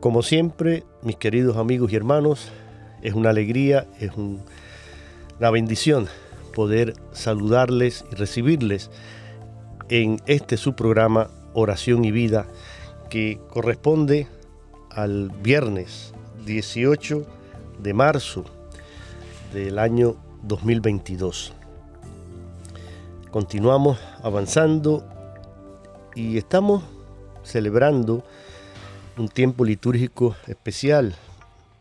Como siempre, mis queridos amigos y hermanos, es una alegría, es una bendición poder saludarles y recibirles en este su programa Oración y Vida que corresponde al viernes 18 de marzo del año 2022. Continuamos avanzando y estamos celebrando un tiempo litúrgico especial,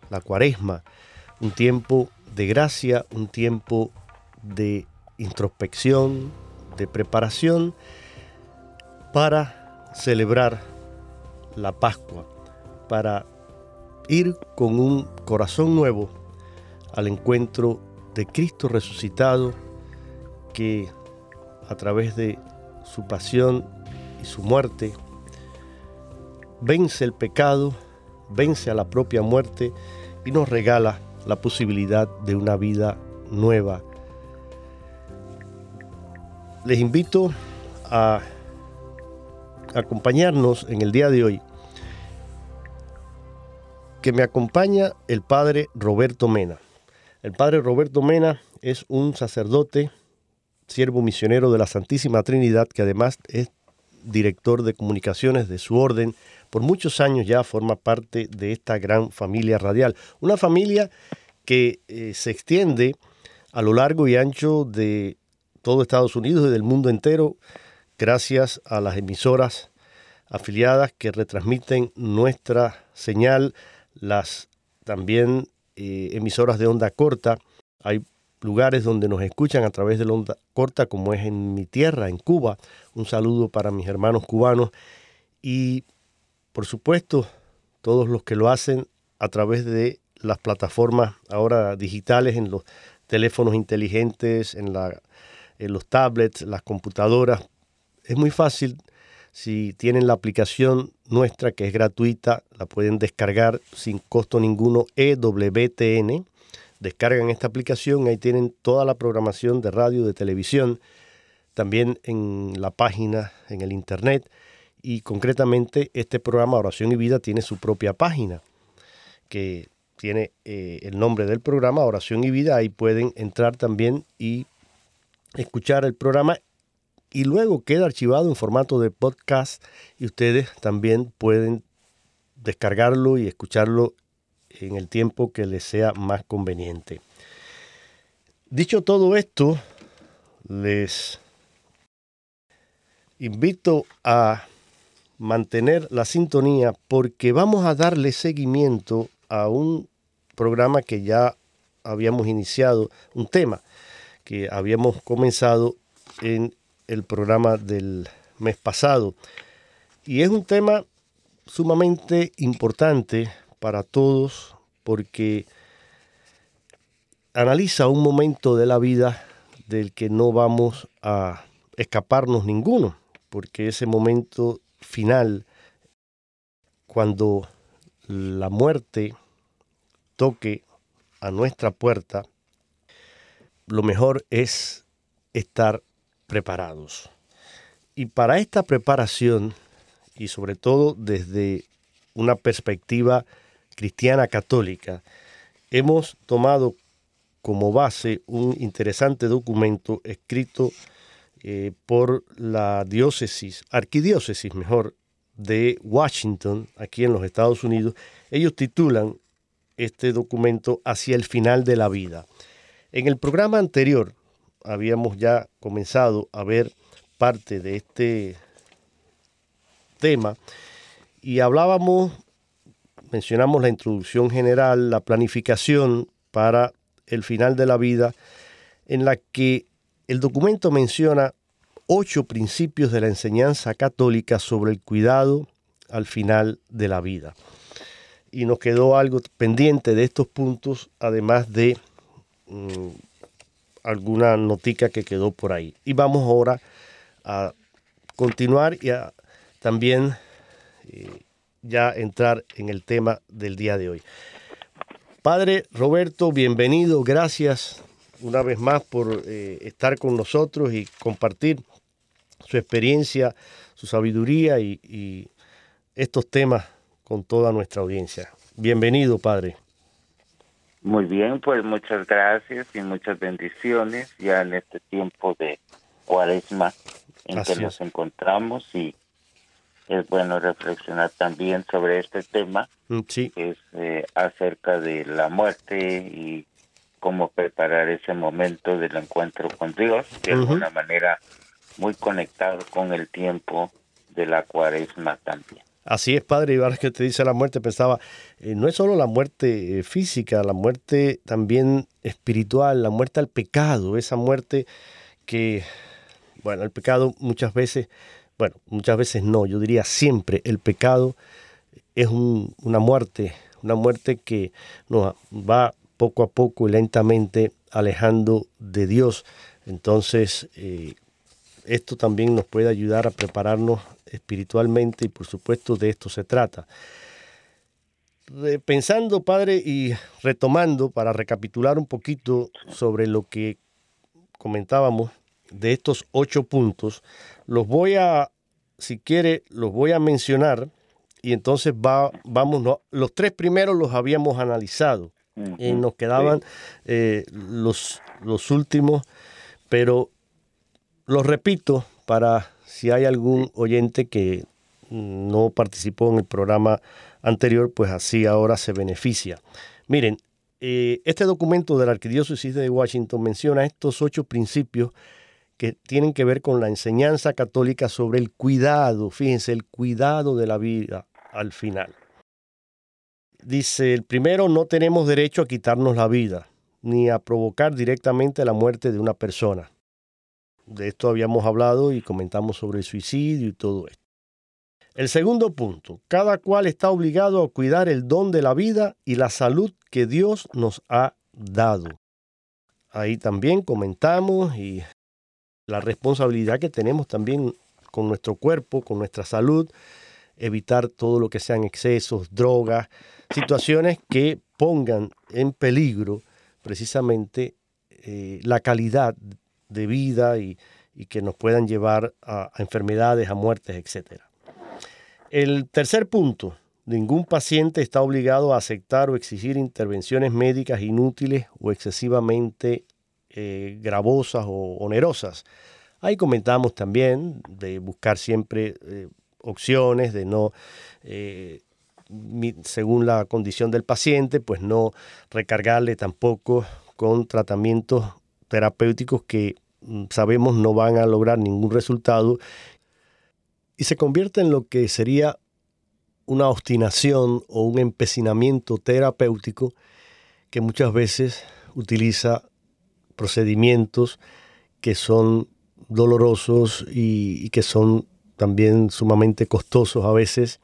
la cuaresma, un tiempo de gracia, un tiempo de introspección, de preparación para celebrar la Pascua, para ir con un corazón nuevo al encuentro de Cristo resucitado que a través de su pasión y su muerte vence el pecado, vence a la propia muerte y nos regala la posibilidad de una vida nueva. Les invito a acompañarnos en el día de hoy, que me acompaña el padre Roberto Mena. El padre Roberto Mena es un sacerdote, siervo misionero de la Santísima Trinidad, que además es director de comunicaciones de su orden por muchos años ya forma parte de esta gran familia radial. Una familia que eh, se extiende a lo largo y ancho de todo Estados Unidos y del mundo entero gracias a las emisoras afiliadas que retransmiten nuestra señal, las también eh, emisoras de onda corta. Hay lugares donde nos escuchan a través de la onda corta, como es en mi tierra, en Cuba. Un saludo para mis hermanos cubanos. Y por supuesto, todos los que lo hacen a través de las plataformas ahora digitales, en los teléfonos inteligentes, en, la, en los tablets, las computadoras. Es muy fácil. Si tienen la aplicación nuestra que es gratuita, la pueden descargar sin costo ninguno, EWTN. Descargan esta aplicación, ahí tienen toda la programación de radio, de televisión, también en la página, en el internet y concretamente este programa Oración y Vida tiene su propia página que tiene eh, el nombre del programa Oración y Vida. Ahí pueden entrar también y escuchar el programa y luego queda archivado en formato de podcast y ustedes también pueden descargarlo y escucharlo en el tiempo que les sea más conveniente. Dicho todo esto, les invito a mantener la sintonía porque vamos a darle seguimiento a un programa que ya habíamos iniciado, un tema que habíamos comenzado en el programa del mes pasado. Y es un tema sumamente importante para todos porque analiza un momento de la vida del que no vamos a escaparnos ninguno, porque ese momento final cuando la muerte toque a nuestra puerta, lo mejor es estar preparados. Y para esta preparación, y sobre todo desde una perspectiva cristiana católica, hemos tomado como base un interesante documento escrito eh, por la diócesis, arquidiócesis mejor, de Washington, aquí en los Estados Unidos. Ellos titulan este documento Hacia el final de la vida. En el programa anterior habíamos ya comenzado a ver parte de este tema y hablábamos, mencionamos la introducción general, la planificación para el final de la vida, en la que el documento menciona ocho principios de la enseñanza católica sobre el cuidado al final de la vida. Y nos quedó algo pendiente de estos puntos, además de mm, alguna notica que quedó por ahí. Y vamos ahora a continuar y a también eh, ya entrar en el tema del día de hoy. Padre Roberto, bienvenido, gracias una vez más por eh, estar con nosotros y compartir su experiencia, su sabiduría y, estos temas con toda nuestra audiencia. Bienvenido, Padre. Muy bien, pues muchas gracias y muchas bendiciones ya en este tiempo de cuaresma en que nos encontramos y es bueno reflexionar también sobre este tema, mm, sí. que es eh, acerca de la muerte y cómo preparar ese momento del encuentro con Dios, de alguna manera muy conectado con el tiempo de la cuaresma también. Así es, padre, y ahora que te dice la muerte, pensaba, eh, no es solo la muerte eh, física, la muerte también espiritual, la muerte al pecado, esa muerte que, bueno, el pecado muchas veces, bueno, muchas veces no, yo diría siempre, el pecado es una muerte, una muerte que nos va poco a poco y lentamente alejando de Dios. Entonces, eh, esto también nos puede ayudar a prepararnos espiritualmente y por supuesto de esto se trata. Pensando, Padre, y retomando para recapitular un poquito sobre lo que comentábamos de estos ocho puntos, los voy a, si quiere, los voy a mencionar y entonces va, vamos, los tres primeros los habíamos analizado y nos quedaban eh, los, los últimos, pero lo repito para si hay algún oyente que no participó en el programa anterior, pues así ahora se beneficia. Miren, eh, este documento de la Arquidiócesis de Washington menciona estos ocho principios que tienen que ver con la enseñanza católica sobre el cuidado, fíjense, el cuidado de la vida al final. Dice, el primero, no tenemos derecho a quitarnos la vida, ni a provocar directamente la muerte de una persona. De esto habíamos hablado y comentamos sobre el suicidio y todo esto. El segundo punto, cada cual está obligado a cuidar el don de la vida y la salud que Dios nos ha dado. Ahí también comentamos y la responsabilidad que tenemos también con nuestro cuerpo, con nuestra salud, evitar todo lo que sean excesos, drogas, situaciones que pongan en peligro precisamente eh, la calidad de vida y, que nos puedan llevar a, enfermedades, a muertes, etc. El tercer punto, ningún paciente está obligado a aceptar o exigir intervenciones médicas inútiles o excesivamente eh, gravosas o onerosas. Ahí comentamos también de buscar siempre eh, opciones, de no, eh, según la condición del paciente, pues no recargarle tampoco con tratamientos terapéuticos que Mm, sabemos no van a lograr ningún resultado y se convierte en lo que sería una obstinación o un empecinamiento terapéutico que muchas veces utiliza procedimientos que son dolorosos y, que son también sumamente costosos a veces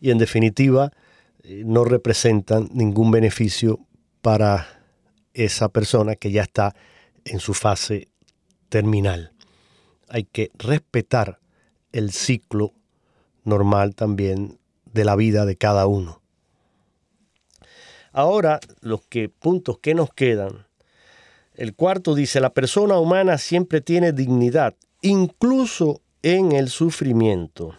y en definitiva eh, no representan ningún beneficio para esa persona que ya está en su fase terminal. Hay que respetar el ciclo normal también de la vida de cada uno. Ahora, los que, puntos que nos quedan. El cuarto dice, la persona humana siempre tiene dignidad, incluso en el sufrimiento.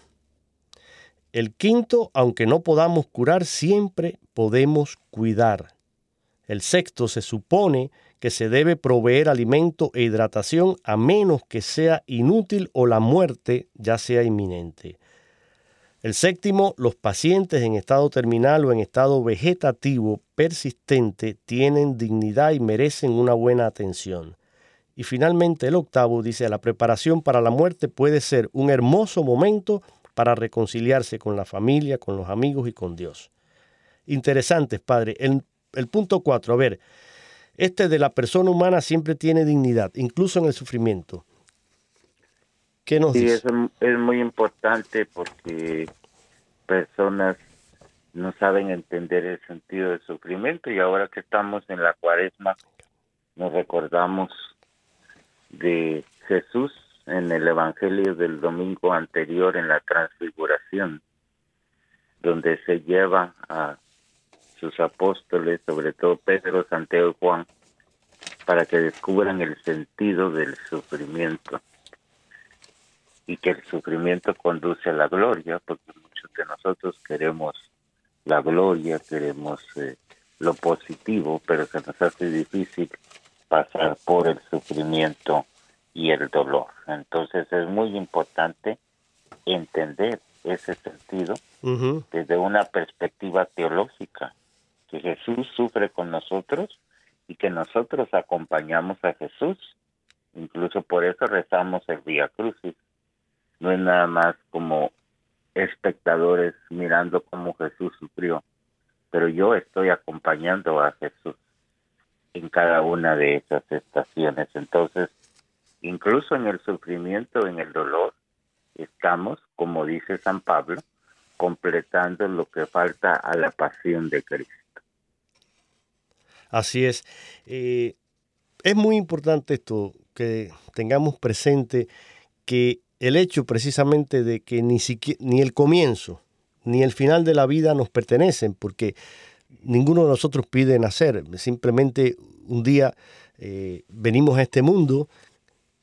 El quinto, aunque no podamos curar, siempre podemos cuidar. El sexto, se supone que se debe proveer alimento e hidratación a menos que sea inútil o la muerte ya sea inminente. El séptimo, los pacientes en estado terminal o en estado vegetativo persistente tienen dignidad y merecen una buena atención. Y finalmente el octavo dice, la preparación para la muerte puede ser un hermoso momento para reconciliarse con la familia, con los amigos y con Dios. Interesantes, Padre. El, el punto cuatro, a ver, este de la persona humana siempre tiene dignidad, incluso en el sufrimiento. ¿Qué nos sí, eso es muy importante porque personas no saben entender el sentido del sufrimiento y ahora que estamos en la cuaresma nos recordamos de Jesús en el Evangelio del domingo anterior en la transfiguración, donde se lleva a sus apóstoles, sobre todo Pedro, Santiago y Juan, para que descubran el sentido del sufrimiento y que el sufrimiento conduce a la gloria, porque de nosotros queremos la gloria, queremos eh, lo positivo, pero se nos hace difícil pasar por el sufrimiento y el dolor. Entonces es muy importante entender ese sentido desde una perspectiva teológica, que Jesús sufre con nosotros y que nosotros acompañamos a Jesús. Incluso por eso rezamos el Vía Crucis. No es nada más como espectadores mirando cómo Jesús sufrió, pero yo estoy acompañando a Jesús en cada una de esas estaciones. Entonces, incluso en el sufrimiento, en el dolor, estamos, como dice San Pablo, completando lo que falta a la pasión de Cristo. Así es. Eh, es muy importante esto, que tengamos presente que el hecho precisamente de que ni, el comienzo ni el final de la vida nos pertenecen, porque ninguno de nosotros pide nacer, simplemente un día eh, venimos a este mundo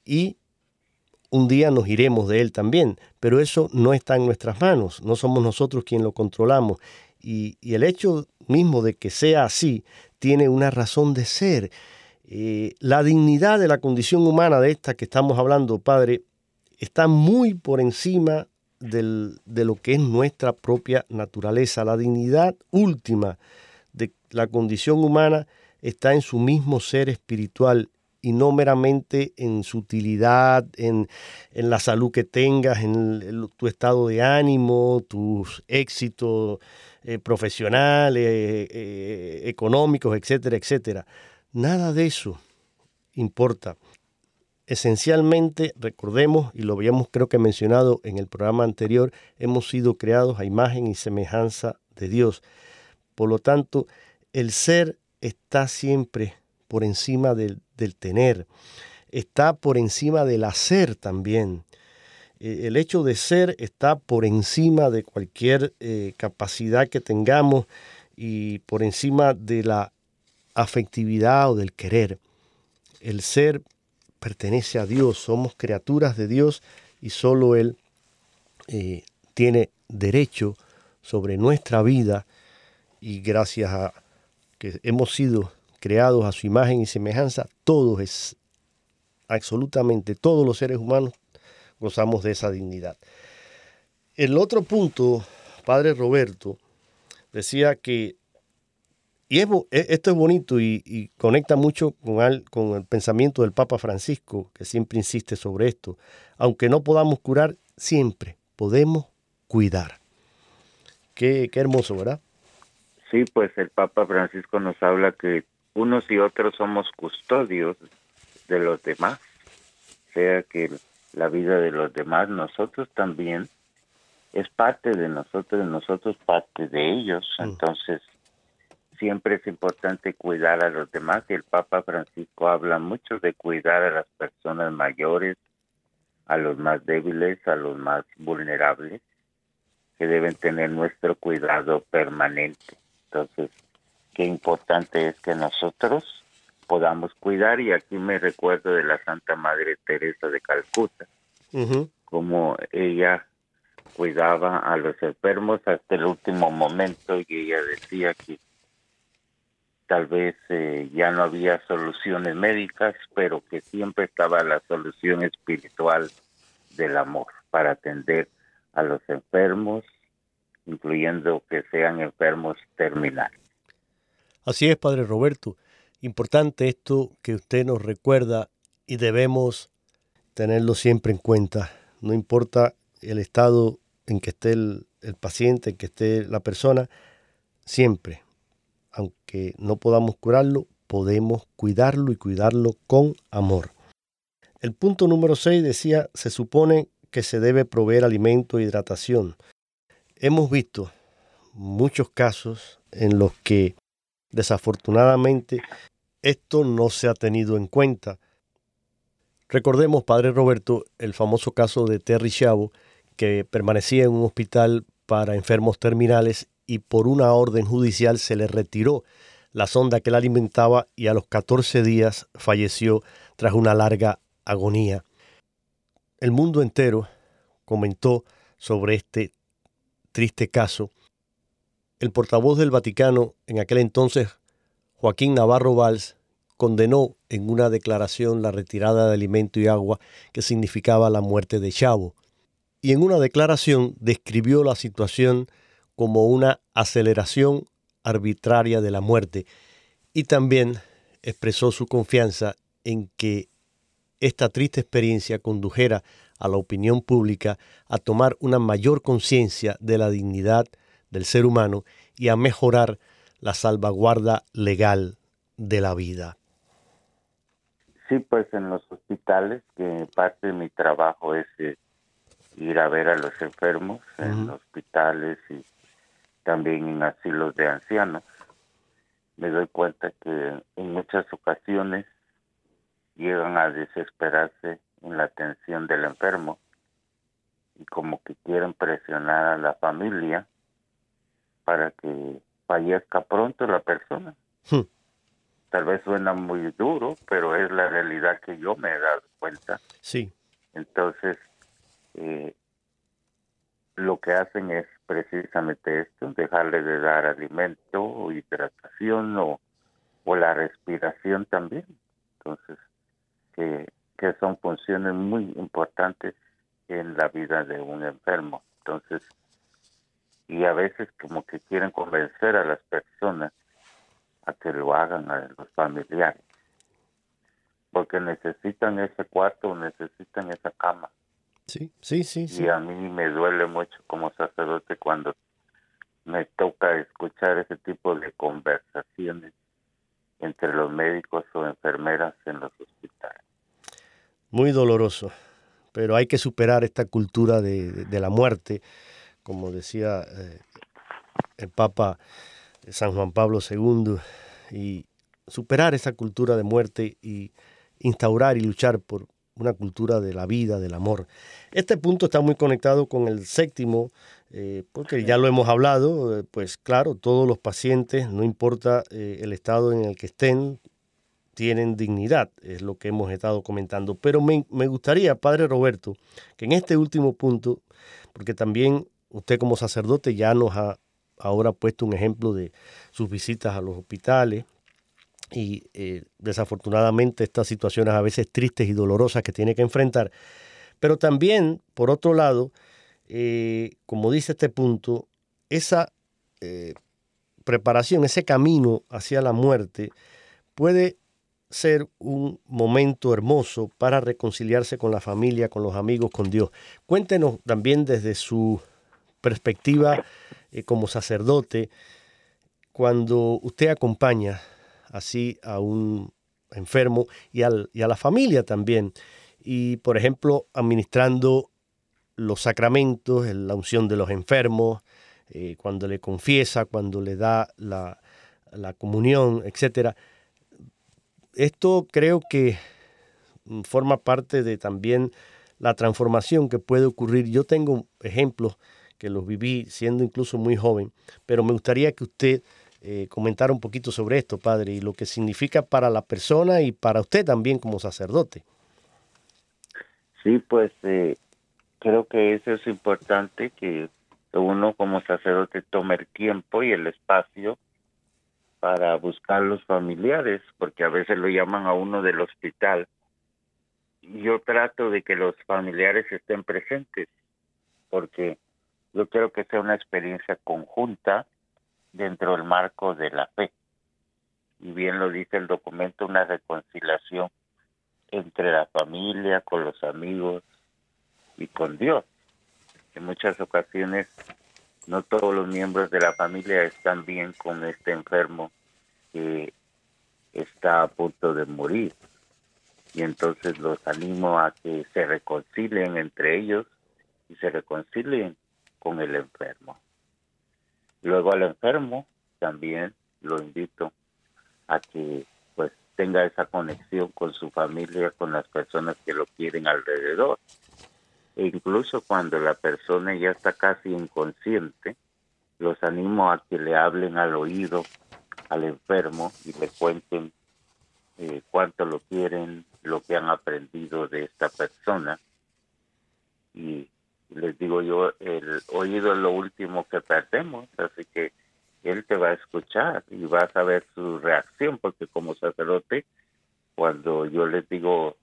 y un día nos iremos de él también, pero eso no está en nuestras manos, no somos nosotros quien lo controlamos. Y, y el hecho mismo de que sea así tiene una razón de ser. Eh, la dignidad de la condición humana de esta que estamos hablando, Padre, está muy por encima de lo que es nuestra propia naturaleza. La dignidad última de la condición humana está en su mismo ser espiritual y no meramente en su utilidad, en, la salud que tengas, en tu estado de ánimo, tus éxitos eh, profesionales, eh, económicos, etcétera, etcétera. Nada de eso importa. Esencialmente, recordemos, y lo habíamos creo que mencionado en el programa anterior, hemos sido creados a imagen y semejanza de Dios. Por lo tanto, el ser está siempre por encima del, tener, está por encima del hacer también. E, el hecho de ser está por encima de cualquier eh, capacidad que tengamos y por encima de la afectividad o del querer. El ser pertenece a Dios, somos criaturas de Dios y solo Él eh, tiene derecho sobre nuestra vida y gracias a que hemos sido creados a su imagen y semejanza, todos es absolutamente todos los seres humanos gozamos de esa dignidad. El otro punto, Padre Roberto, decía que y e, esto es bonito y, conecta mucho con, con, el pensamiento del Papa Francisco, que siempre insiste sobre esto. Aunque no podamos curar, siempre podemos cuidar. Qué, qué hermoso, ¿verdad? Sí, pues el Papa Francisco nos habla que unos y otros somos custodios de los demás, sea que la vida de los demás, nosotros también, es parte de nosotros, nosotros parte de ellos. Mm. Entonces, siempre es importante cuidar a los demás y el Papa Francisco habla mucho de cuidar a las personas mayores, a los más débiles, a los más vulnerables. que deben tener nuestro cuidado permanente. Entonces, qué importante es que nosotros podamos cuidar y aquí me recuerdo de la Santa Madre Teresa de Calcuta, como ella cuidaba a los enfermos hasta el último momento y ella decía que tal vez eh, ya no había soluciones médicas, pero que siempre estaba la solución espiritual del amor para atender a los enfermos, incluyendo que sean enfermos terminales. Así es, Padre Roberto. Importante esto que usted nos recuerda y debemos tenerlo siempre en cuenta. No importa el estado en que esté el, paciente, en que esté la persona, siempre, aunque no podamos curarlo, podemos cuidarlo y cuidarlo con amor. El punto número 6 decía, se supone que se debe proveer alimento e hidratación. Hemos visto muchos casos en los que desafortunadamente esto no se ha tenido en cuenta. Recordemos, Padre Roberto, el famoso caso de Terry Chavo, que permanecía en un hospital para enfermos terminales y por una orden judicial se le retiró la sonda que la alimentaba y a los 14 días falleció tras una larga agonía. El mundo entero comentó sobre este triste caso. El portavoz del Vaticano en aquel entonces, Joaquín Navarro Valls, condenó en una declaración la retirada de alimento y agua que significaba la muerte de Chavo y en una declaración describió la situación como una aceleración arbitraria de la muerte y también expresó su confianza en que esta triste experiencia condujera a la opinión pública a tomar una mayor conciencia de la dignidad del ser humano y a mejorar la salvaguarda legal de la vida. Sí, pues en los hospitales, que parte de mi trabajo es eh, ir a ver a los enfermos en hospitales y también en asilos de ancianos. Me doy cuenta que en muchas ocasiones llegan a desesperarse en la atención del enfermo y como que quieren presionar a la familia para que fallezca pronto la persona. Hmm. Tal vez suena muy duro, pero es la realidad que yo me he dado cuenta. Sí. Entonces, eh, lo que hacen es precisamente esto, dejarle de dar alimento hidratación o, o la respiración también. Entonces, que, que son funciones muy importantes en la vida de un enfermo. Entonces, y a veces como que quieren convencer a las personas a que lo hagan a los familiares, porque necesitan ese cuarto, necesitan esa cama. Sí, sí, sí, Y a mí me duele mucho como sacerdote cuando me toca escuchar ese tipo de conversaciones entre los médicos o enfermeras en los hospitales. Muy doloroso, pero hay que superar esta cultura de, la muerte, como decía eh, el Papa San Juan Pablo II, y superar esa cultura de muerte y instaurar y luchar por, una cultura de la vida, del amor. Este punto está muy conectado con el séptimo, eh, porque ya lo hemos hablado, eh, pues claro, todos los pacientes, no importa eh, el estado en el que estén, tienen dignidad, es lo que hemos estado comentando. Pero me, me gustaría, Padre Roberto, que en este último punto, porque también usted como sacerdote ya nos ha ahora puesto un ejemplo de sus visitas a los hospitales, y eh, desafortunadamente estas situaciones a veces tristes y dolorosas que tiene que enfrentar. Pero también, por otro lado, eh, como dice este punto, esa eh, preparación, ese camino hacia la muerte puede ser un momento hermoso para reconciliarse con la familia, con los amigos, con Dios. Cuéntenos también desde su perspectiva como sacerdote, cuando usted acompaña así a un enfermo y, al, y a la familia también. Y, por ejemplo, administrando los sacramentos, la unción de los enfermos, eh, cuando le confiesa, cuando le da la, la comunión, etc. Esto creo que forma parte de también la transformación que puede ocurrir. Yo tengo ejemplos que los viví siendo incluso muy joven, pero me gustaría que usted eh, comentara un poquito sobre esto, padre, y lo que significa para la persona y para usted también como sacerdote. Sí, pues eh, creo que eso es importante, que uno como sacerdote tome el tiempo y el espacio para buscar los familiares, porque a veces lo llaman a uno del hospital. Yo trato de que los familiares estén presentes, porque yo quiero que sea una experiencia conjunta dentro del marco de la fe. Y bien lo dice el documento, una reconciliación entre la familia, con los amigos y con Dios. En muchas ocasiones no todos los miembros de la familia están bien con este enfermo que está a punto de morir. Y entonces los animo a que se reconcilien entre ellos y se reconcilien con el enfermo. Luego al enfermo también lo invito a que pues tenga esa conexión con su familia, con las personas que lo quieren alrededor e incluso cuando la persona ya está casi inconsciente, los animo a que le hablen al oído al enfermo y le cuenten eh, cuánto lo quieren, lo que han aprendido de esta persona. Y les digo yo, el oído es lo último que perdemos, así que él te va a escuchar y vas a ver su reacción, porque como sacerdote, cuando yo les digo,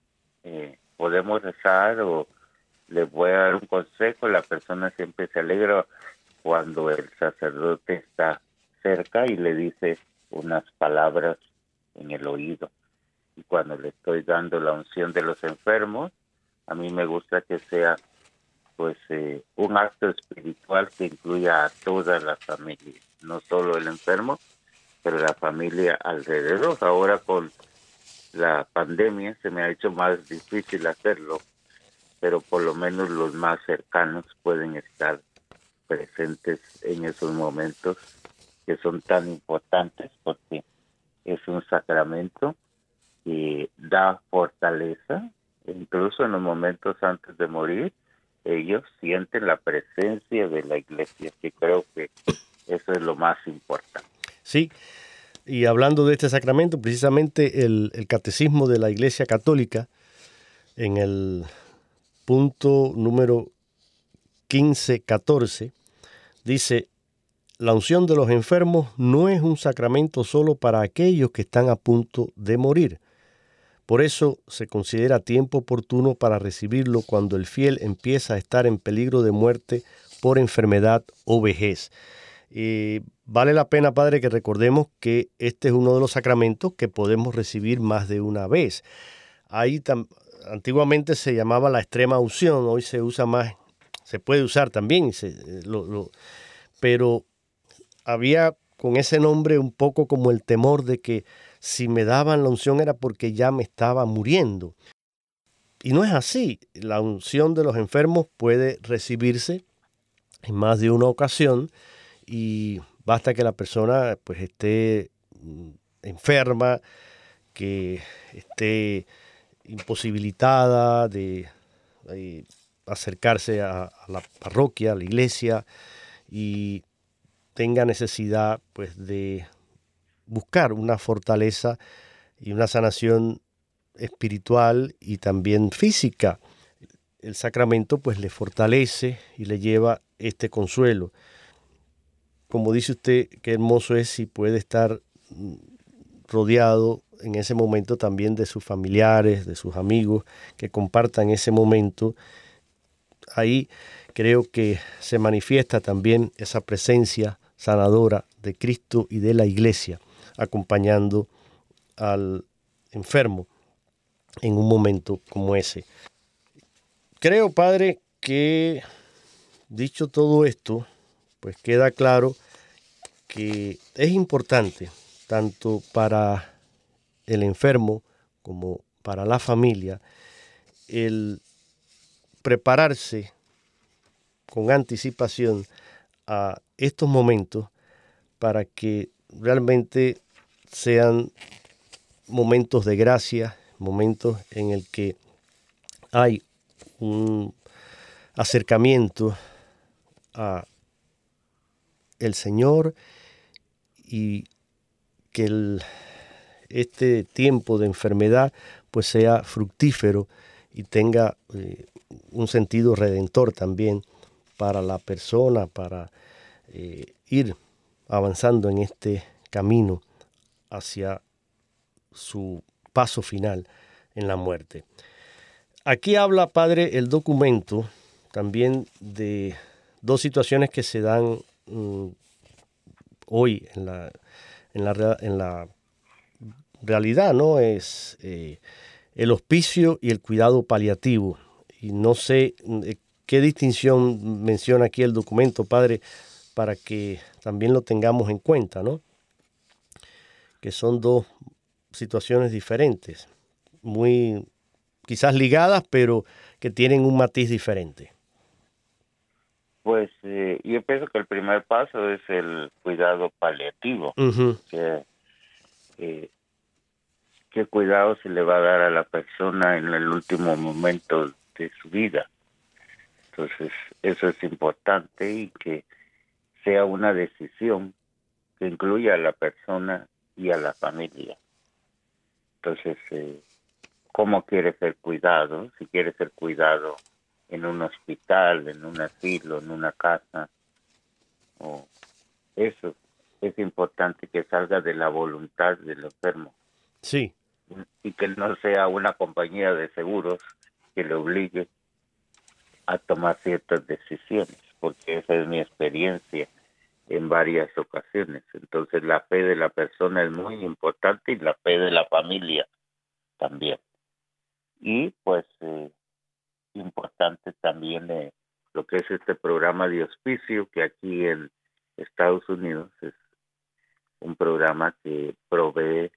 eh, podemos rezar o le voy a dar un consejo, la persona siempre se alegra cuando el sacerdote está cerca y le dice unas palabras en el oído. Y cuando le estoy dando la unción de los enfermos, a mí me gusta que sea pues eh, un acto espiritual que incluya a toda la familia, no solo el enfermo, pero la familia alrededor. Ahora con la pandemia se me ha hecho más difícil hacerlo, pero por lo menos los más cercanos pueden estar presentes en esos momentos que son tan importantes porque es un sacramento que da fortaleza, incluso en los momentos antes de morir, ellos sienten la presencia de la iglesia, que creo que eso es lo más importante. Sí, y hablando de este sacramento, precisamente el, catecismo de la iglesia católica, en el punto número 15-14, dice, la unción de los enfermos no es un sacramento solo para aquellos que están a punto de morir. Por eso se considera tiempo oportuno para recibirlo cuando el fiel empieza a estar en peligro de muerte por enfermedad o vejez. Y vale la pena, Padre, que recordemos que este es uno de los sacramentos que podemos recibir más de una vez. Ahí antiguamente se llamaba la extrema unción, hoy se usa más, se puede usar también, eh, pero había con ese nombre un poco como el temor de que si me daban la unción era porque ya me estaba muriendo. Y no es así. La unción de los enfermos puede recibirse en más de una ocasión y basta que la persona pues esté mm, enferma, que esté imposibilitada de, acercarse a, la parroquia, a la iglesia y tenga necesidad pues de buscar una fortaleza y una sanación espiritual y también física. El sacramento pues le fortalece y le lleva este consuelo. Como dice usted, qué hermoso es si puede estar mm, rodeado en ese momento también de sus familiares, de sus amigos, que compartan ese momento. Ahí creo que se manifiesta también esa presencia sanadora de Cristo y de la iglesia, acompañando al enfermo en un momento como ese. Creo, Padre, que dicho todo esto, pues queda claro que es importante tanto para el enfermo como para la familia, el prepararse con anticipación a estos momentos para que realmente sean momentos de gracia, momentos en el que hay un acercamiento a el Señor y que este tiempo de enfermedad pues sea fructífero y tenga eh, un sentido redentor también para la persona, para eh, ir avanzando en este camino hacia su paso final en la muerte. Aquí habla, Padre, el documento también de dos situaciones que se dan mm, hoy en la, en la, realidad, ¿no? Es eh, el hospicio y el cuidado paliativo. Y no sé eh, qué distinción menciona aquí el documento, Padre, para que también lo tengamos en cuenta, ¿no? Que son dos situaciones diferentes, muy quizás ligadas, pero que tienen un matiz diferente. Pues eh, yo pienso que el primer paso es el cuidado paliativo, que, eh, qué cuidado se le va a dar a la persona en el último momento de su vida. Entonces, eso es importante y que sea una decisión que incluya a la persona y a la familia. Entonces, eh, ¿cómo quiere ser cuidado? Si quiere ser cuidado en un hospital, en un asilo, en una casa. O eso es importante que salga de la voluntad del enfermo. Sí. Y que no sea una compañía de seguros que le obligue a tomar ciertas decisiones, porque esa es mi experiencia en varias ocasiones. Entonces la fe de la persona es muy importante y la fe de la familia también. Y pues eh, importante también eh, lo que es este programa de hospicio que aquí en Estados Unidos es un programa que provee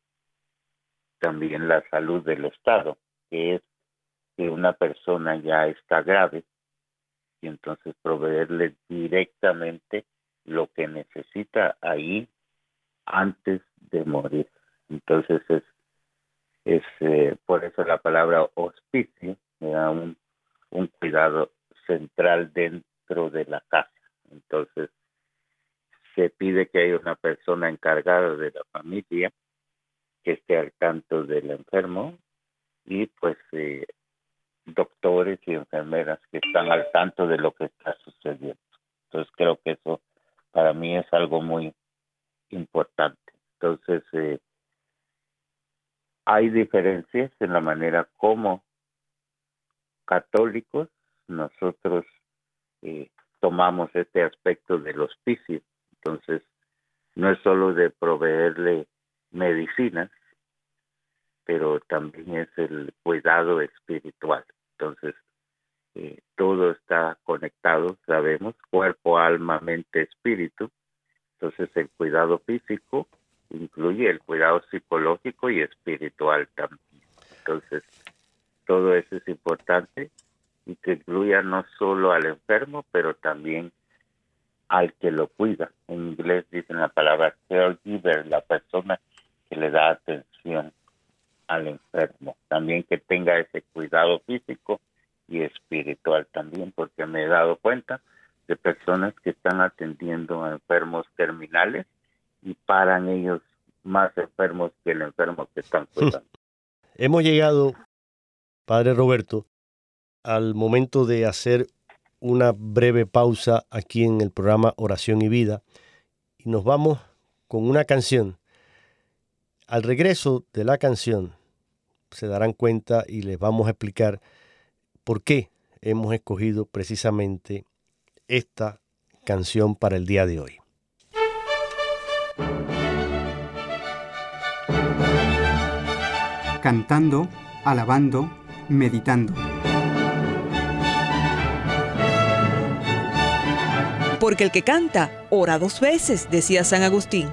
también la salud del Estado, que es que una persona ya está grave y entonces proveerle directamente lo que necesita ahí antes de morir. Entonces es, es eh, por eso la palabra hospicio, da un un cuidado central dentro de la casa. Entonces, se pide que haya una persona encargada de la familia que esté al tanto del enfermo y pues eh, doctores y enfermeras que están al tanto de lo que está sucediendo. Entonces creo que eso para mí es algo muy importante. Entonces eh, hay diferencias en la manera como católicos, nosotros eh, tomamos este aspecto del hospicio. Entonces, no es solo de proveerle medicinas, pero también es el cuidado espiritual. Entonces, eh, todo está conectado, sabemos, cuerpo, alma, mente, espíritu. Entonces, el cuidado físico incluye el cuidado psicológico y espiritual también. Entonces, todo eso es importante y que incluya no solo al enfermo, pero también al que lo cuida. En inglés dicen la palabra caregiver, la persona que le da atención al enfermo. También que tenga ese cuidado físico y espiritual también, porque me he dado cuenta de personas que están atendiendo a enfermos terminales y paran ellos más enfermos que el enfermo que están cuidando. Hemos llegado Padre Roberto, al momento de hacer una breve pausa aquí en el programa Oración y Vida y nos vamos con una canción. Al regreso de la canción se darán cuenta y les vamos a explicar por qué hemos escogido precisamente esta canción para el día de hoy. Cantando, alabando, meditando. Porque el que canta, ora dos veces, decía San Agustín.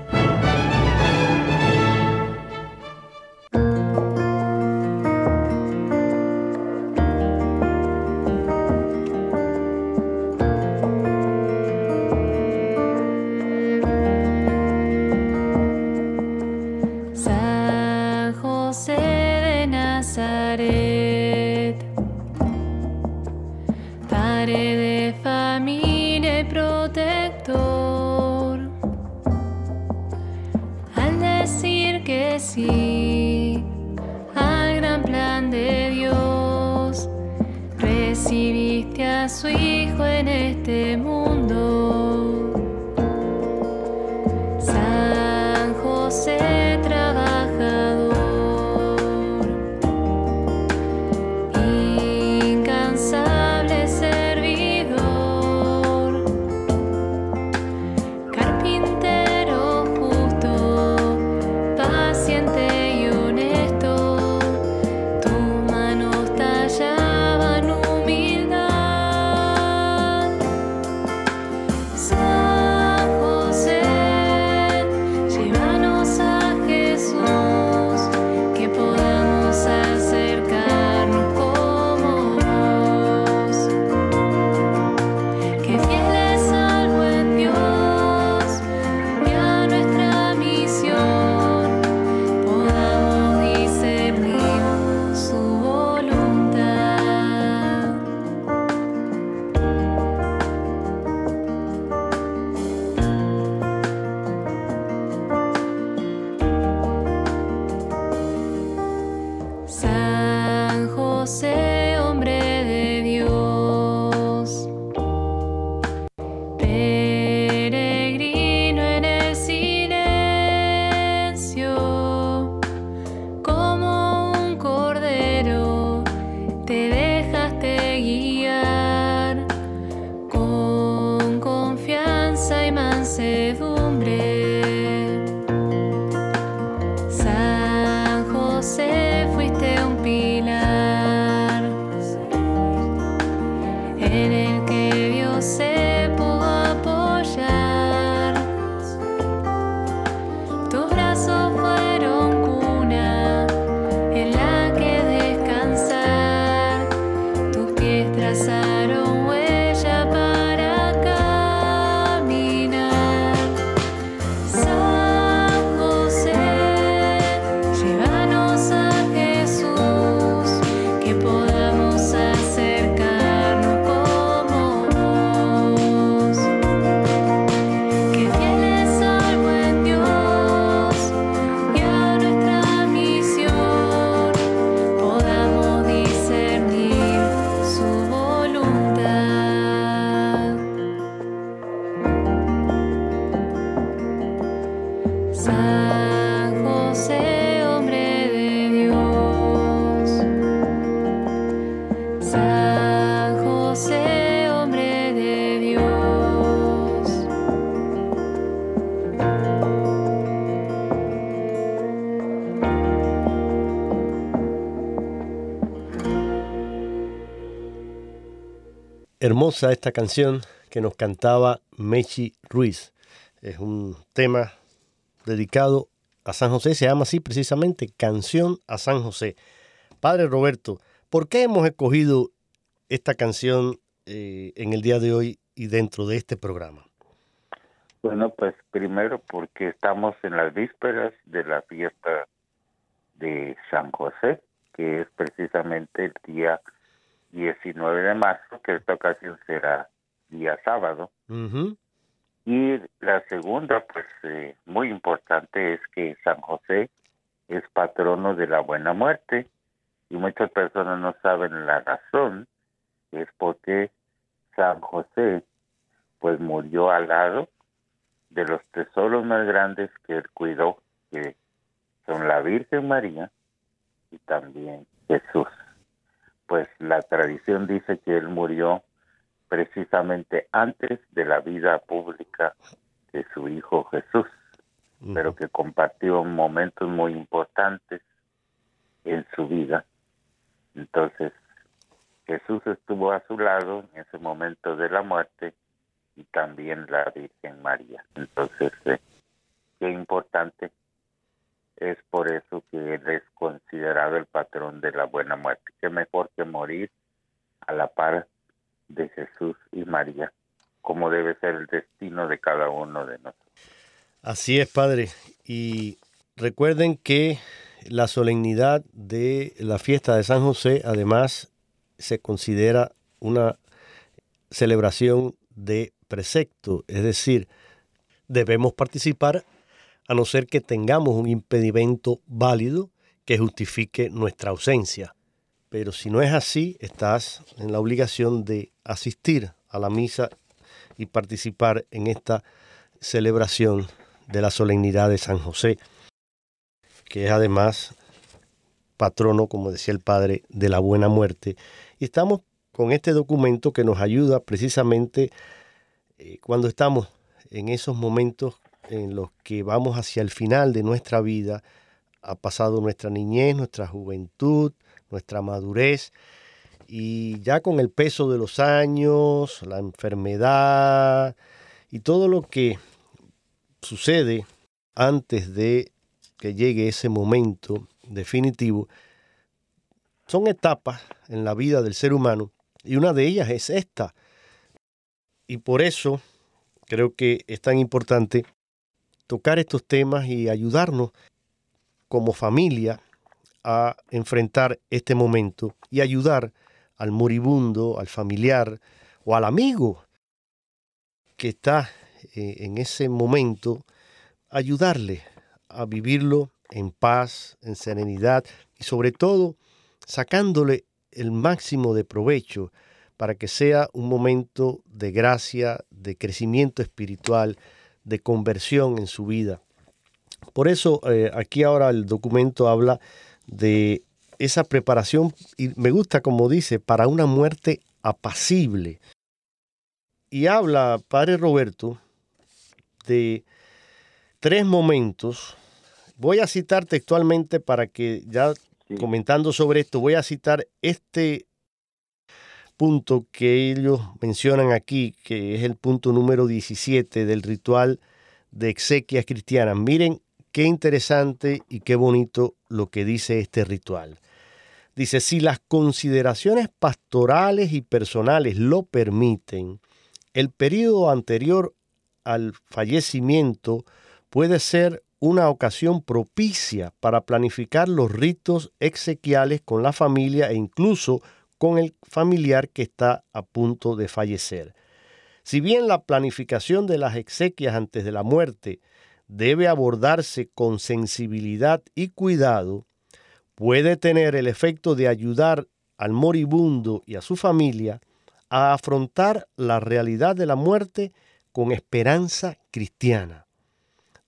Hermosa esta canción que nos cantaba Mechi Ruiz. Es un tema dedicado a San José, se llama así precisamente, Canción a San José. Padre Roberto, ¿por qué hemos escogido esta canción eh, en el día de hoy y dentro de este programa? Bueno, pues primero porque estamos en las vísperas de la fiesta de San José, que es precisamente el día 19 de marzo, que esta ocasión será día sábado. Y la segunda, pues eh, muy importante, es que San José es patrono de la buena muerte y muchas personas no saben la razón, es porque San José pues murió al lado de los tesoros más grandes que él cuidó, que son la Virgen María y también Jesús. Pues la tradición dice que él murió precisamente antes de la vida pública de su hijo Jesús, pero que compartió momentos muy importantes en su vida. Entonces, Jesús estuvo a su lado en ese momento de la muerte y también la Virgen María. Entonces, eh, qué importante es por eso que él es considerado el patrón de la buena muerte. Qué mejor que morir a la par de Jesús y María, como debe ser el destino de cada uno de nosotros. Así es, Padre. Y recuerden que la solemnidad de la fiesta de San José, además, se considera una celebración de precepto, es decir, debemos participar a no ser que tengamos un impedimento válido que justifique nuestra ausencia. Pero si no es así, estás en la obligación de asistir a la misa y participar en esta celebración de la solemnidad de San José, que es además patrono, como decía el Padre, de la buena muerte. Y estamos con este documento que nos ayuda precisamente eh, cuando estamos en esos momentos en los que vamos hacia el final de nuestra vida, ha pasado nuestra niñez, nuestra juventud, nuestra madurez, y ya con el peso de los años, la enfermedad y todo lo que sucede antes de que llegue ese momento definitivo, son etapas en la vida del ser humano y una de ellas es esta. Y por eso creo que es tan importante tocar estos temas y ayudarnos como familia a enfrentar este momento y ayudar al moribundo, al familiar o al amigo que está eh, en ese momento, ayudarle a vivirlo en paz, en serenidad y sobre todo sacándole el máximo de provecho para que sea un momento de gracia, de crecimiento espiritual, de conversión en su vida. Por eso eh, aquí ahora el documento habla de esa preparación, y me gusta como dice, para una muerte apacible. Y habla, Padre Roberto, de tres momentos. Voy a citar textualmente para que ya comentando sobre esto, voy a citar este punto que ellos mencionan aquí, que es el punto número 17 del ritual de exequias cristianas. Miren qué interesante y qué bonito lo que dice este ritual. Dice, si las consideraciones pastorales y personales lo permiten, el periodo anterior al fallecimiento puede ser una ocasión propicia para planificar los ritos exequiales con la familia e incluso con el familiar que está a punto de fallecer. Si bien la planificación de las exequias antes de la muerte debe abordarse con sensibilidad y cuidado, puede tener el efecto de ayudar al moribundo y a su familia a afrontar la realidad de la muerte con esperanza cristiana.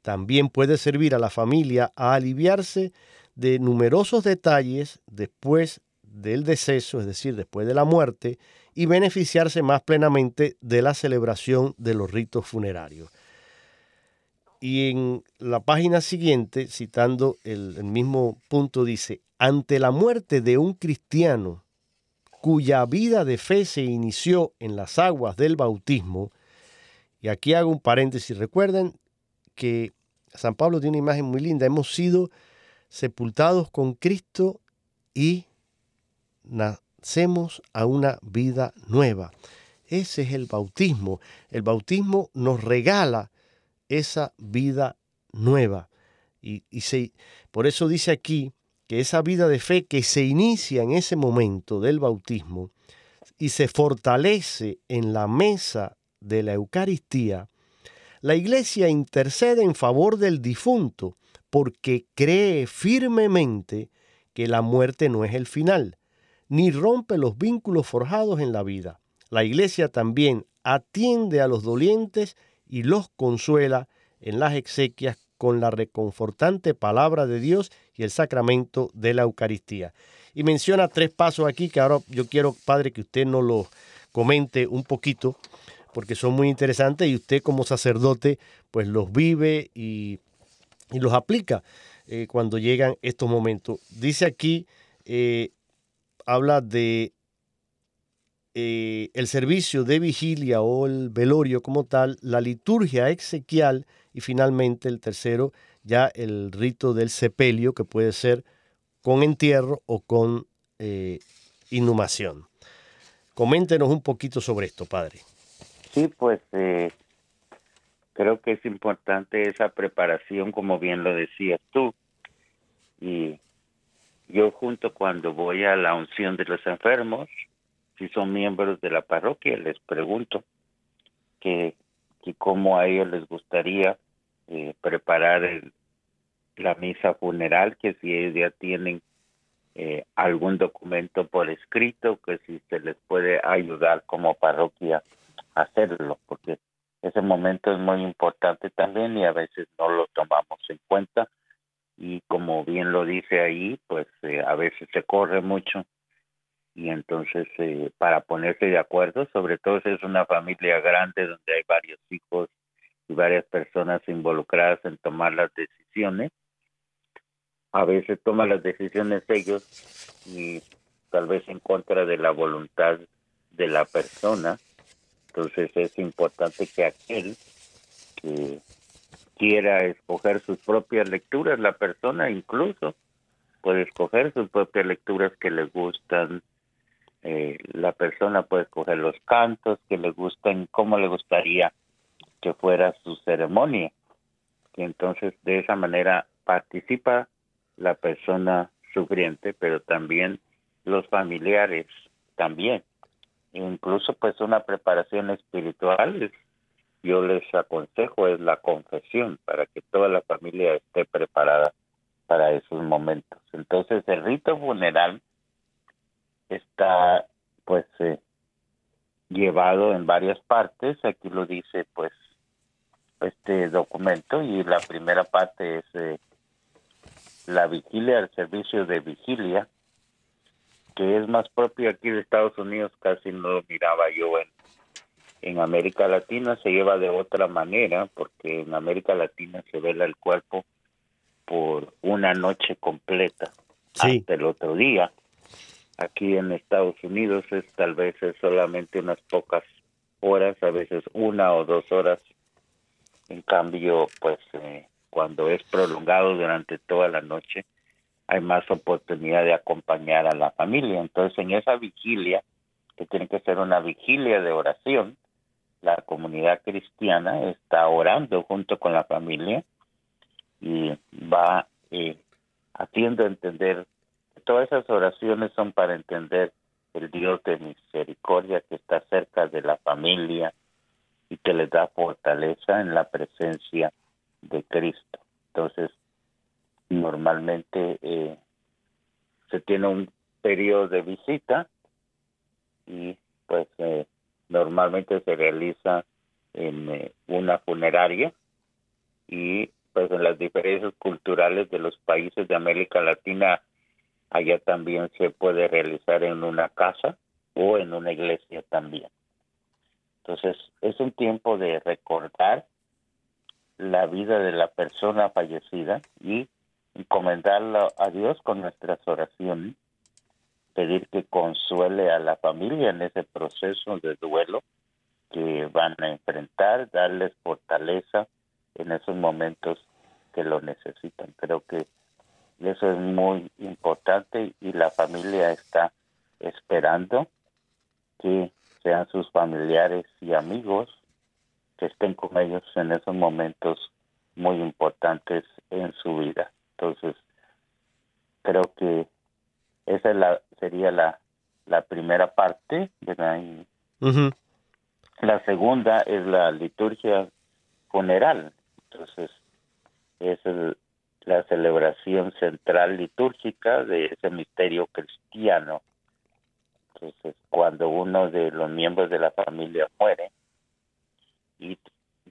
También puede servir a la familia a aliviarse de numerosos detalles después del deceso, es decir, después de la muerte, y beneficiarse más plenamente de la celebración de los ritos funerarios. Y en la página siguiente, citando el, mismo punto, dice, ante la muerte de un cristiano cuya vida de fe se inició en las aguas del bautismo, y aquí hago un paréntesis, recuerden que San Pablo tiene una imagen muy linda, hemos sido sepultados con Cristo y nacemos a una vida nueva. Ese es el bautismo. El bautismo nos regala esa vida nueva. Y, por eso dice aquí que esa vida de fe que se inicia en ese momento del bautismo y se fortalece en la mesa de la Eucaristía, la iglesia intercede en favor del difunto porque cree firmemente que la muerte no es el final, ni rompe los vínculos forjados en la vida. La iglesia también atiende a los dolientes y los consuela en las exequias con la reconfortante palabra de Dios y el sacramento de la Eucaristía. Y menciona tres pasos aquí que ahora yo quiero, Padre, que usted nos los comente un poquito, porque son muy interesantes y usted como sacerdote pues los vive y, los aplica eh, cuando llegan estos momentos. Dice aquí, eh, habla de eh, el servicio de vigilia o el velorio como tal, la liturgia exequial y finalmente el tercero, ya el rito del sepelio, que puede ser con entierro o con eh, inhumación. Coméntenos un poquito sobre esto, padre. Sí, pues eh, creo que es importante esa preparación, como bien lo decías tú. Y yo junto cuando voy a la unción de los enfermos, si son miembros de la parroquia, les pregunto que, que cómo a ellos les gustaría eh, preparar la misa funeral, que si ellos ya tienen eh, algún documento por escrito que si se les puede ayudar como parroquia a hacerlo, porque ese momento es muy importante también y a veces no lo tomamos en cuenta y como bien lo dice ahí, pues eh, a veces se corre mucho y entonces eh, para ponerse de acuerdo, sobre todo si es una familia grande donde hay varios hijos y varias personas involucradas en tomar las decisiones, a veces toman las decisiones ellos y tal vez en contra de la voluntad de la persona. Entonces es importante que aquel que quiera escoger sus propias lecturas, la persona incluso puede escoger sus propias lecturas que le gustan, eh, la persona puede escoger los cantos que le gustan, cómo le gustaría que fuera su ceremonia. Y entonces de esa manera participa la persona sufriente, pero también los familiares también. Incluso pues una preparación espiritual, yo les aconsejo es la confesión para que toda la familia esté preparada para esos momentos. Entonces el rito funeral está pues eh, llevado en varias partes, aquí lo dice pues este documento y la primera parte es eh, la vigilia, el servicio de vigilia, que es más propio aquí de Estados Unidos, casi no miraba yo en, en América Latina, se lleva de otra manera, porque en América Latina se vela el cuerpo por una noche completa hasta el otro día. Aquí en Estados Unidos es tal vez es solamente unas pocas horas, a veces una o dos horas. En cambio, pues eh, cuando es prolongado durante toda la noche, hay más oportunidad de acompañar a la familia. Entonces, en esa vigilia, que tiene que ser una vigilia de oración, la comunidad cristiana está orando junto con la familia y va eh, haciendo entender que todas esas oraciones son para entender el Dios de misericordia que está cerca de la familia y que les da fortaleza en la presencia de Cristo. Entonces, normalmente eh, se tiene un periodo de visita y pues eh, normalmente se realiza en eh, una funeraria y pues en las diferencias culturales de los países de América Latina allá también se puede realizar en una casa o en una iglesia también. Entonces es un tiempo de recordar la vida de la persona fallecida y encomendarla a Dios con nuestras oraciones, pedir que consuele a la familia en ese proceso de duelo que van a enfrentar, darles fortaleza en esos momentos que lo necesitan. Creo que eso es muy importante y la familia está esperando que sean sus familiares y amigos que estén con ellos en esos momentos muy importantes en su vida. Entonces, creo que esa es la, sería la, la primera parte, ¿verdad? La segunda es la liturgia funeral. Entonces, es la celebración central litúrgica de ese misterio cristiano. Entonces, cuando uno de los miembros de la familia muere, y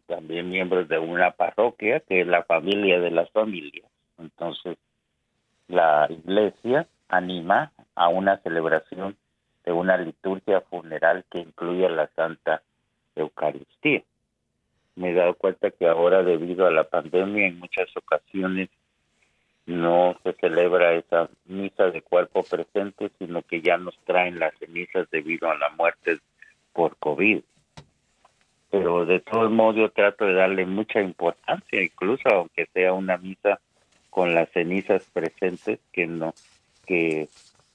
también miembros de una parroquia que es la familia de las familias. Entonces, la iglesia anima a una celebración de una liturgia funeral que incluye la Santa Eucaristía. Me he dado cuenta que ahora debido a la pandemia en muchas ocasiones no se celebra esa misa de cuerpo presente, sino que ya nos traen las cenizas debido a la muerte por COVID pero de todos modos yo trato de darle mucha importancia, incluso aunque sea una misa con las cenizas presentes que no que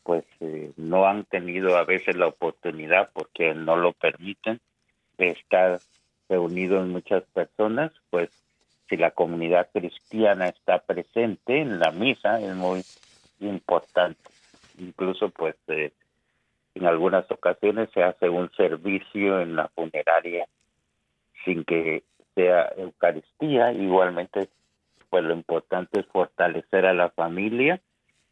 pues eh, no han tenido a veces la oportunidad porque no lo permiten de estar reunidos muchas personas, pues si la comunidad cristiana está presente en la misa es muy importante. Incluso pues eh, en algunas ocasiones se hace un servicio en la funeraria sin que sea Eucaristía. Igualmente, pues lo importante es fortalecer a la familia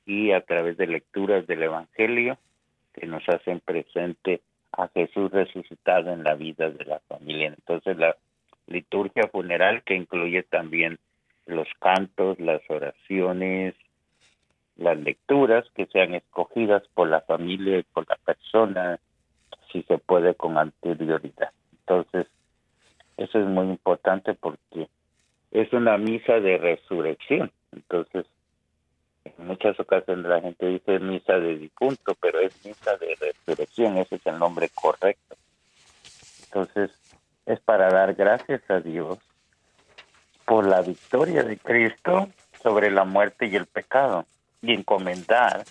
y a través de lecturas del Evangelio que nos hacen presente a Jesús resucitado en la vida de la familia. Entonces la liturgia funeral que incluye también los cantos, las oraciones, las lecturas que sean escogidas por la familia y por la persona, si se puede con anterioridad. Entonces, eso es muy importante porque es una misa de resurrección. Entonces, en muchas ocasiones la gente dice misa de difunto, pero es misa de resurrección, ese es el nombre correcto. Entonces, es para dar gracias a Dios por la victoria de Cristo sobre la muerte y el pecado y encomendar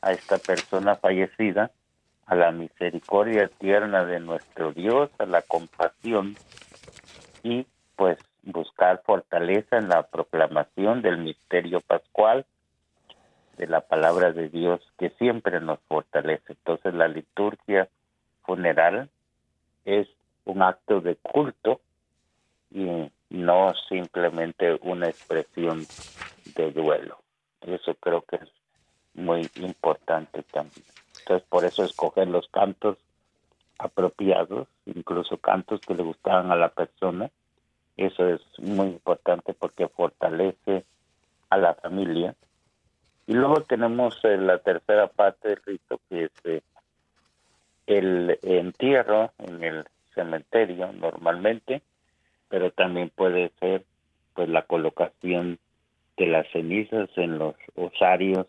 a esta persona fallecida a la misericordia tierna de nuestro Dios, a la compasión y pues buscar fortaleza en la proclamación del misterio pascual de la palabra de Dios que siempre nos fortalece. Entonces la liturgia funeral es un acto de culto y no simplemente una expresión de duelo. Eso creo que es muy importante también. Entonces, por eso escoger los cantos apropiados, incluso cantos que le gustaban a la persona, eso es muy importante porque fortalece a la familia. Y luego tenemos eh, la tercera parte del rito, que es eh, el entierro en el cementerio normalmente, pero también puede ser pues la colocación de las cenizas en los osarios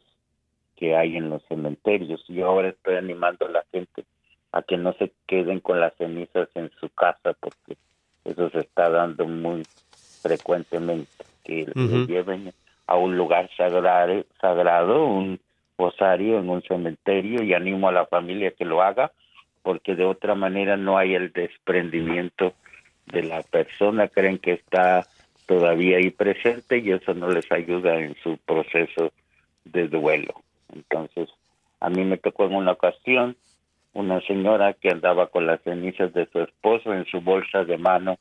que hay en los cementerios. Yo ahora estoy animando a la gente a que no se queden con las cenizas en su casa porque eso se está dando muy frecuentemente, que lleven a un lugar sagrado, sagrado, un osario en un cementerio y animo a la familia que lo haga porque de otra manera no hay el desprendimiento de la persona, creen que está todavía ahí presente y eso no les ayuda en su proceso de duelo. Entonces, a mí me tocó en una ocasión una señora que andaba con las cenizas de su esposo en su bolsa de mano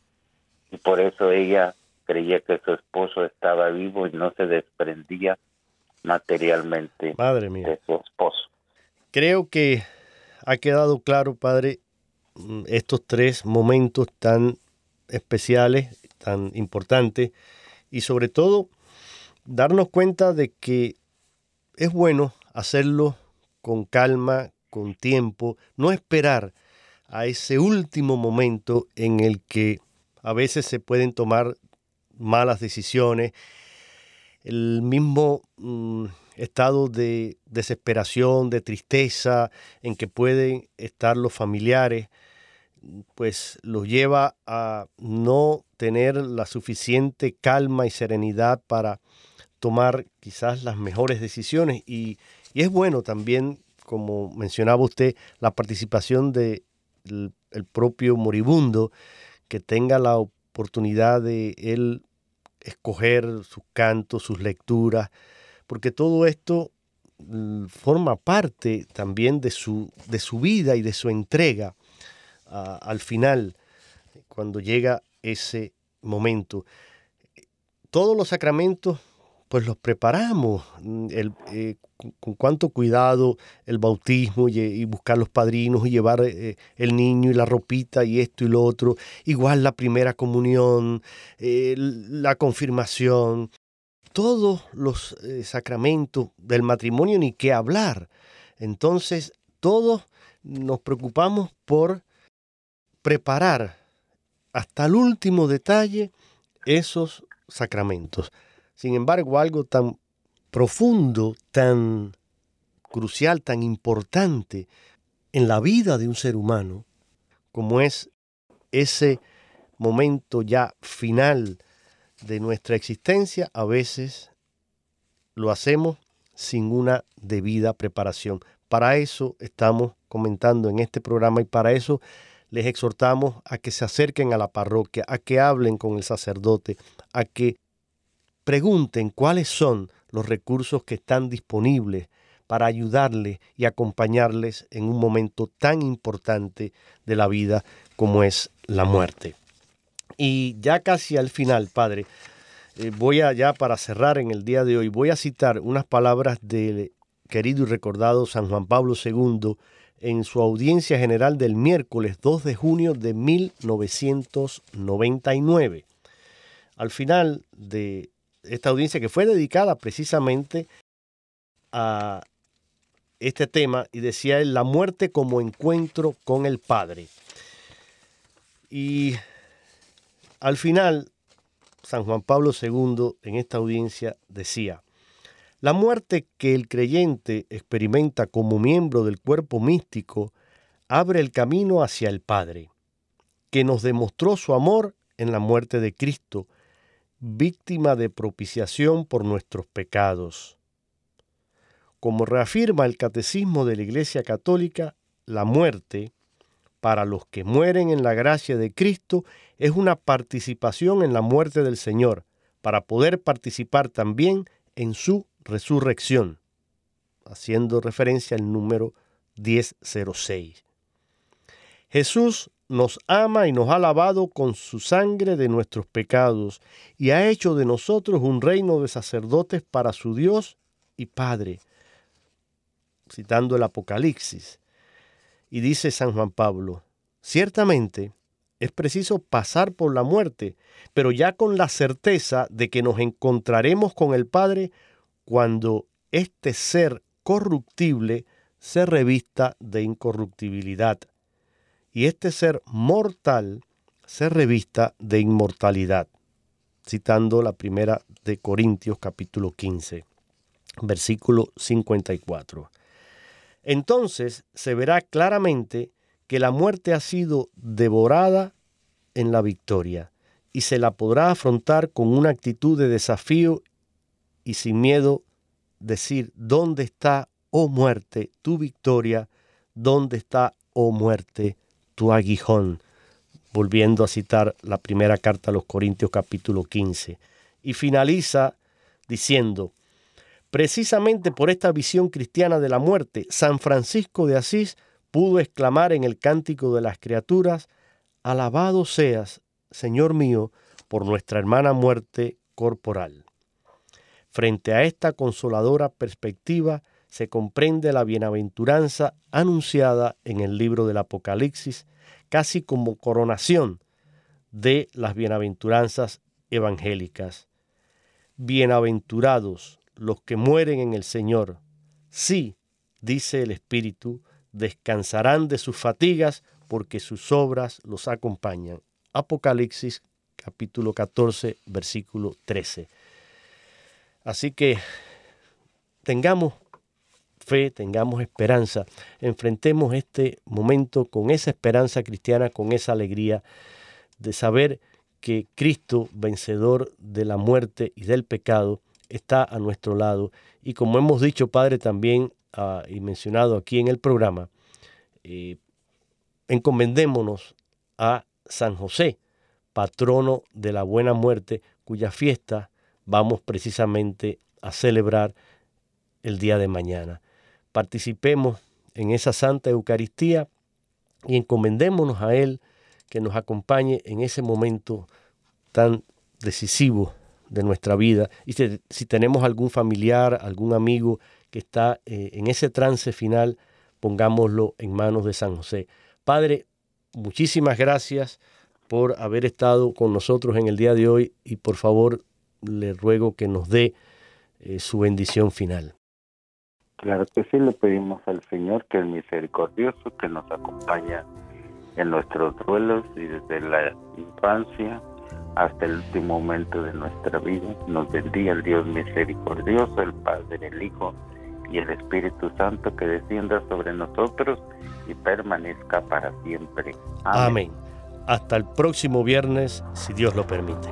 y por eso ella creía que su esposo estaba vivo y no se desprendía materialmente Madre mía. de su esposo. Creo que ha quedado claro, padre, estos tres momentos tan especiales, tan importantes, y sobre todo darnos cuenta de que es bueno hacerlo con calma, con tiempo, no esperar a ese último momento en el que a veces se pueden tomar malas decisiones, el mismo mm, estado de desesperación, de tristeza en que pueden estar los familiares, pues los lleva a no tener la suficiente calma y serenidad para tomar quizás las mejores decisiones. Y, es bueno también, como mencionaba usted, la participación del de el propio moribundo, que tenga la oportunidad de él escoger sus cantos, sus lecturas, porque todo esto mm, forma parte también de su, de su vida y de su entrega al final, cuando llega ese momento. Todos los sacramentos, pues los preparamos mm, eh, con, cuánto cuidado el bautismo y, buscar los padrinos y llevar eh, el niño y la ropita y esto y lo otro. Igual la primera comunión, eh, la confirmación, todos los sacramentos del matrimonio ni qué hablar. Entonces, todos nos preocupamos por preparar hasta el último detalle esos sacramentos. Sin embargo, algo tan profundo, tan crucial, tan importante en la vida de un ser humano, como es ese momento ya final de nuestra existencia, a veces lo hacemos sin una debida preparación. Para eso estamos comentando en este programa y para eso les exhortamos a que se acerquen a la parroquia, a que hablen con el sacerdote, a que pregunten cuáles son los recursos que están disponibles para ayudarles y acompañarles en un momento tan importante de la vida como es la muerte. Y ya casi al final, Padre, eh, voy a ya para cerrar en el día de hoy, voy a citar unas palabras del querido y recordado San Juan Pablo II en su audiencia general del miércoles 2 de junio de 1999. Al final de esta audiencia que fue dedicada precisamente a este tema y decía él, la muerte como encuentro con el Padre. Y al final, San Juan Pablo II en esta audiencia decía, la muerte que el creyente experimenta como miembro del cuerpo místico abre el camino hacia el Padre, que nos demostró su amor en la muerte de Cristo, víctima de propiciación por nuestros pecados. Como reafirma el Catecismo de la Iglesia Católica, la muerte, para los que mueren en la gracia de Cristo, es una participación en la muerte del Señor, para poder participar también en su resurrección, haciendo referencia al número 1006. Jesús nos ama y nos ha lavado con su sangre de nuestros pecados y ha hecho de nosotros un reino de sacerdotes para su Dios y Padre, citando el Apocalipsis. Y dice San Juan Pablo, ciertamente es preciso pasar por la muerte, pero ya con la certeza de que nos encontraremos con el Padre cuando este ser corruptible se revista de incorruptibilidad y este ser mortal se revista de inmortalidad, citando la primera de Corintios capítulo 15, versículo 54. Entonces se verá claramente que la muerte ha sido devorada en la victoria y se la podrá afrontar con una actitud de desafío y sin miedo decir, ¿dónde está, oh muerte, tu victoria? ¿Dónde está, oh muerte, aguijón? Volviendo a citar la primera carta a los Corintios capítulo 15. Y finaliza diciendo, precisamente por esta visión cristiana de la muerte, San Francisco de Asís pudo exclamar en el cántico de las criaturas, Alabado seas, Señor mío, por nuestra hermana muerte corporal. Frente a esta consoladora perspectiva se comprende la bienaventuranza anunciada en el libro del Apocalipsis, casi como coronación de las bienaventuranzas evangélicas. Bienaventurados los que mueren en el Señor. Sí, dice el Espíritu, descansarán de sus fatigas porque sus obras los acompañan. Apocalipsis capítulo 14, versículo 13. Así que tengamos tengamos esperanza, enfrentemos este momento con esa esperanza cristiana, con esa alegría de saber que Cristo, vencedor de la muerte y del pecado, está a nuestro lado. Y como hemos dicho, Padre, también ah, y mencionado aquí en el programa, eh, encomendémonos a San José, patrono de la buena muerte, cuya fiesta vamos precisamente a celebrar el día de mañana. Participemos en esa Santa Eucaristía y encomendémonos a Él que nos acompañe en ese momento tan decisivo de nuestra vida. Y si, tenemos algún familiar, algún amigo que está eh, en ese trance final, pongámoslo en manos de San José. Padre, muchísimas gracias por haber estado con nosotros en el día de hoy y por favor le ruego que nos dé eh, su bendición final. Claro que sí, le pedimos al Señor que es misericordioso, que nos acompaña en nuestros duelos y desde la infancia hasta el último momento de nuestra vida. Nos bendiga el Dios misericordioso, el Padre, el Hijo y el Espíritu Santo que descienda sobre nosotros y permanezca para siempre. Amén. Hasta el próximo viernes, si Dios lo permite.